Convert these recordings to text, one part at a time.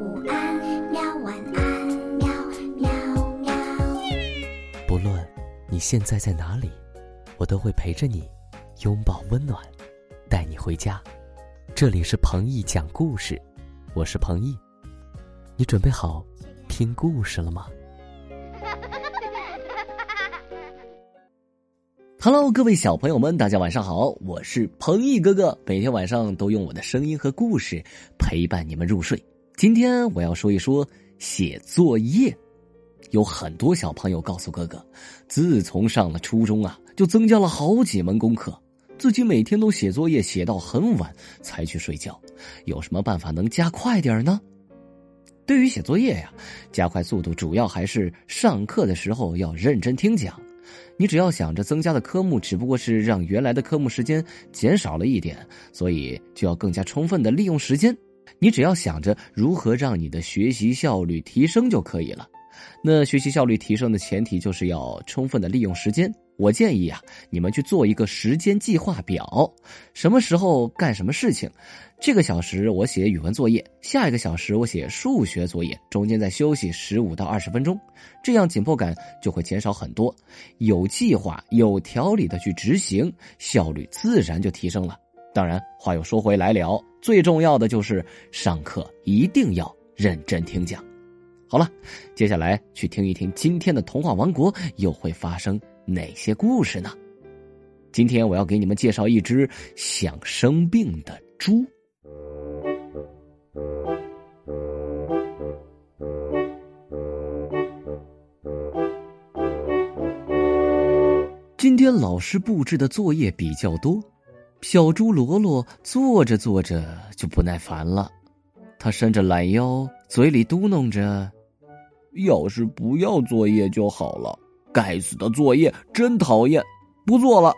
午安，喵晚安，喵喵喵。不论你现在在哪里，我都会陪着你，拥抱温暖，带你回家。这里是彭毅讲故事，我是彭毅，你准备好听故事了吗？Hello，各位小朋友们，大家晚上好，我是彭毅哥哥，每天晚上都用我的声音和故事陪伴你们入睡。今天我要说一说写作业。有很多小朋友告诉哥哥，自从上了初中啊，就增加了好几门功课，自己每天都写作业，写到很晚才去睡觉。有什么办法能加快点呢？对于写作业呀，加快速度主要还是上课的时候要认真听讲。你只要想着增加的科目只不过是让原来的科目时间减少了一点，所以就要更加充分的利用时间。你只要想着如何让你的学习效率提升就可以了。那学习效率提升的前提就是要充分的利用时间。我建议啊，你们去做一个时间计划表，什么时候干什么事情。这个小时我写语文作业，下一个小时我写数学作业，中间再休息十五到二十分钟，这样紧迫感就会减少很多。有计划、有条理的去执行，效率自然就提升了。当然，话又说回来了，最重要的就是上课一定要认真听讲。好了，接下来去听一听今天的童话王国又会发生哪些故事呢？今天我要给你们介绍一只想生病的猪。今天老师布置的作业比较多，小猪罗罗坐着坐着就不耐烦了，他伸着懒腰，嘴里嘟囔着。要是不要作业就好了，该死的作业真讨厌，不做了。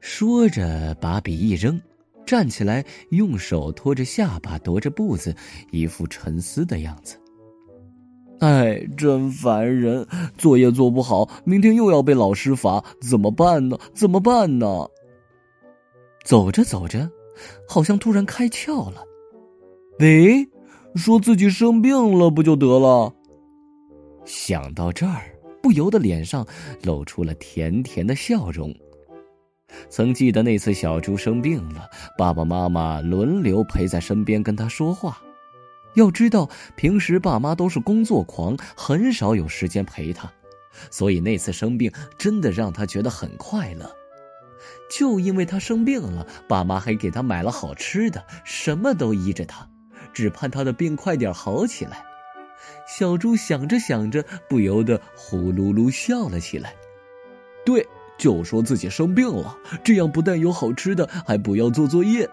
说着，把笔一扔，站起来，用手托着下巴，踱着步子，一副沉思的样子。哎，真烦人！作业做不好，明天又要被老师罚，怎么办呢？怎么办呢？走着走着，好像突然开窍了。喂，说自己生病了不就得了？想到这儿，不由得脸上露出了甜甜的笑容。曾记得那次小猪生病了，爸爸妈妈轮流陪在身边跟他说话。要知道，平时爸妈都是工作狂，很少有时间陪他，所以那次生病真的让他觉得很快乐。就因为他生病了，爸妈还给他买了好吃的，什么都依着他，只盼他的病快点好起来。小猪想着想着，不由得呼噜噜笑了起来。对，就说自己生病了，这样不但有好吃的，还不要做作业。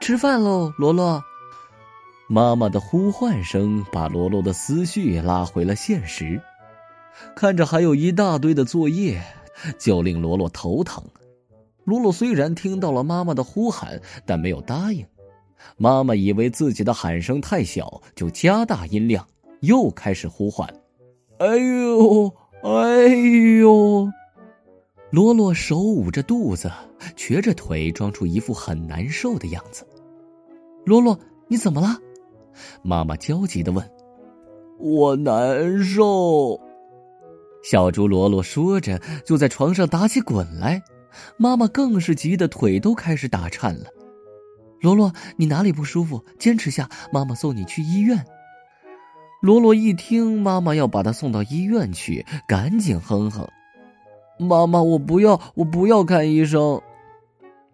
吃饭喽，罗罗。妈妈的呼唤声把罗罗的思绪拉回了现实。看着还有一大堆的作业，就令罗罗头疼。罗罗虽然听到了妈妈的呼喊，但没有答应。妈妈以为自己的喊声太小，就加大音量，又开始呼唤：“哎呦，哎呦！”罗罗手捂着肚子，瘸着腿，装出一副很难受的样子。罗罗，你怎么了？妈妈焦急的问。“我难受。”小猪罗罗说着，就在床上打起滚来。妈妈更是急得腿都开始打颤了。罗罗，你哪里不舒服？坚持下，妈妈送你去医院。罗罗一听妈妈要把他送到医院去，赶紧哼哼：“妈妈，我不要，我不要看医生。”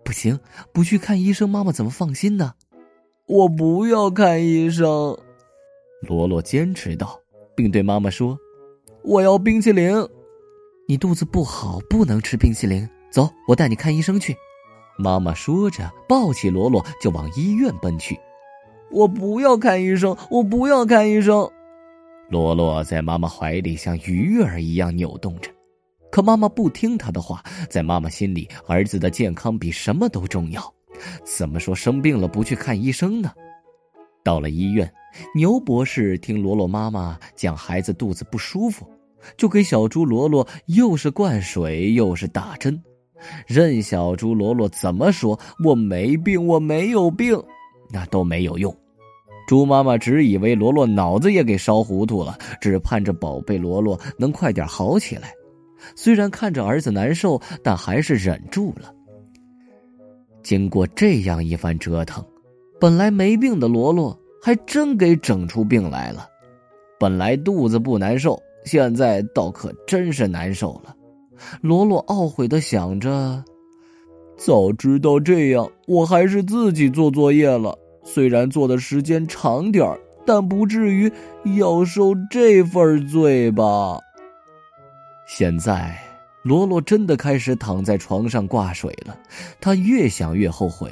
不行，不去看医生，妈妈怎么放心呢？我不要看医生。罗罗坚持道，并对妈妈说：“我要冰淇淋。”你肚子不好，不能吃冰淇淋。走，我带你看医生去。妈妈说着，抱起罗罗就往医院奔去。我不要看医生，我不要看医生。罗罗在妈妈怀里像鱼儿一样扭动着，可妈妈不听他的话。在妈妈心里，儿子的健康比什么都重要。怎么说生病了不去看医生呢？到了医院，牛博士听罗罗妈妈讲孩子肚子不舒服，就给小猪罗罗又是灌水又是打针。任小猪罗罗怎么说，我没病，我没有病，那都没有用。猪妈妈只以为罗罗脑子也给烧糊涂了，只盼着宝贝罗罗能快点好起来。虽然看着儿子难受，但还是忍住了。经过这样一番折腾，本来没病的罗罗还真给整出病来了。本来肚子不难受，现在倒可真是难受了。罗罗懊悔的想着：“早知道这样，我还是自己做作业了。虽然做的时间长点但不至于要受这份罪吧。”现在，罗罗真的开始躺在床上挂水了。他越想越后悔，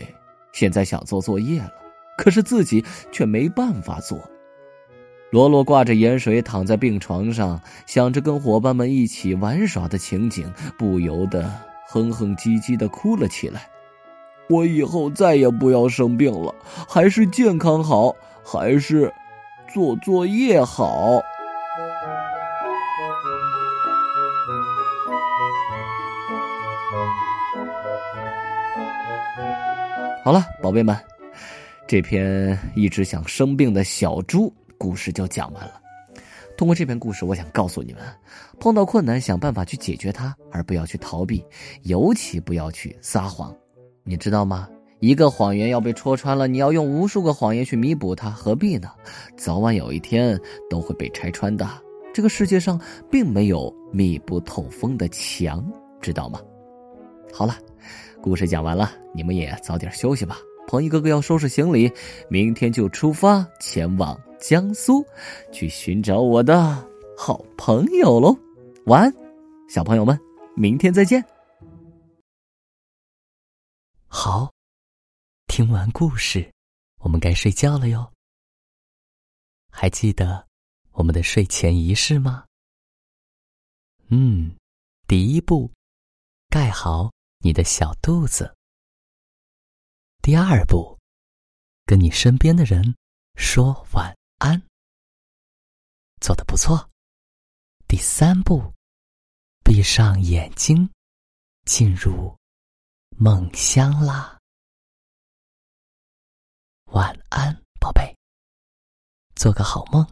现在想做作业了，可是自己却没办法做。罗罗挂着盐水躺在病床上，想着跟伙伴们一起玩耍的情景，不由得哼哼唧唧的哭了起来。我以后再也不要生病了，还是健康好，还是做作业好。好了，宝贝们，这篇一直想生病的小猪故事就讲完了。通过这篇故事，我想告诉你们：碰到困难，想办法去解决它，而不要去逃避，尤其不要去撒谎。你知道吗？一个谎言要被戳穿了，你要用无数个谎言去弥补它，何必呢？早晚有一天都会被拆穿的。这个世界上并没有密不透风的墙，知道吗？好了。故事讲完了，你们也早点休息吧。鹏一哥哥要收拾行李，明天就出发前往江苏，去寻找我的好朋友喽。晚安，小朋友们，明天再见。好，听完故事，我们该睡觉了哟。还记得我们的睡前仪式吗？嗯，第一步，盖好。你的小肚子。第二步，跟你身边的人说晚安，做的不错。第三步，闭上眼睛，进入梦乡啦。晚安，宝贝，做个好梦。